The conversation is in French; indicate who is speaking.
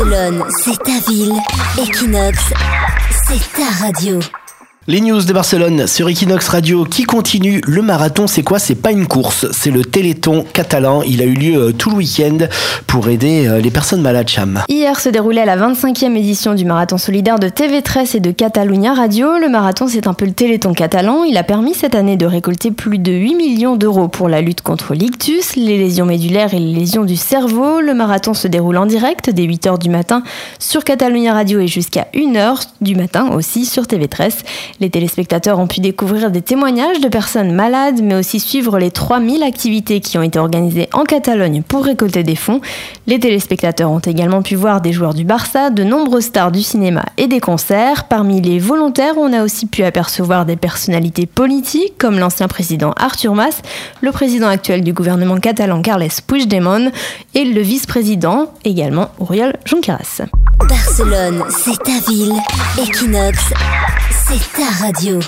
Speaker 1: Barcelone, c'est ta ville. Equinox, c'est ta radio.
Speaker 2: Les news de Barcelone sur Equinox Radio qui continue. Le marathon, c'est quoi? C'est pas une course, c'est le Téléthon catalan. Il a eu lieu euh, tout le week-end pour aider euh, les personnes malades, Cham.
Speaker 3: Hier se déroulait la 25e édition du marathon solidaire de TV13 et de Catalunya Radio. Le marathon, c'est un peu le Téléthon catalan. Il a permis cette année de récolter plus de 8 millions d'euros pour la lutte contre l'ictus, les lésions médulaires et les lésions du cerveau. Le marathon se déroule en direct dès 8h du matin sur Catalunya Radio et jusqu'à 1h du matin aussi sur TV13. Les téléspectateurs ont pu découvrir des témoignages de personnes malades, mais aussi suivre les 3000 activités qui ont été organisées en Catalogne pour récolter des fonds. Les téléspectateurs ont également pu voir des joueurs du Barça, de nombreuses stars du cinéma et des concerts. Parmi les volontaires, on a aussi pu apercevoir des personnalités politiques comme l'ancien président Artur Mas, le président actuel du gouvernement catalan Carles Puigdemont et le vice-président également Oriol Junqueras.
Speaker 1: Barcelone, c'est ta ville. Equinox, c'est ta radio.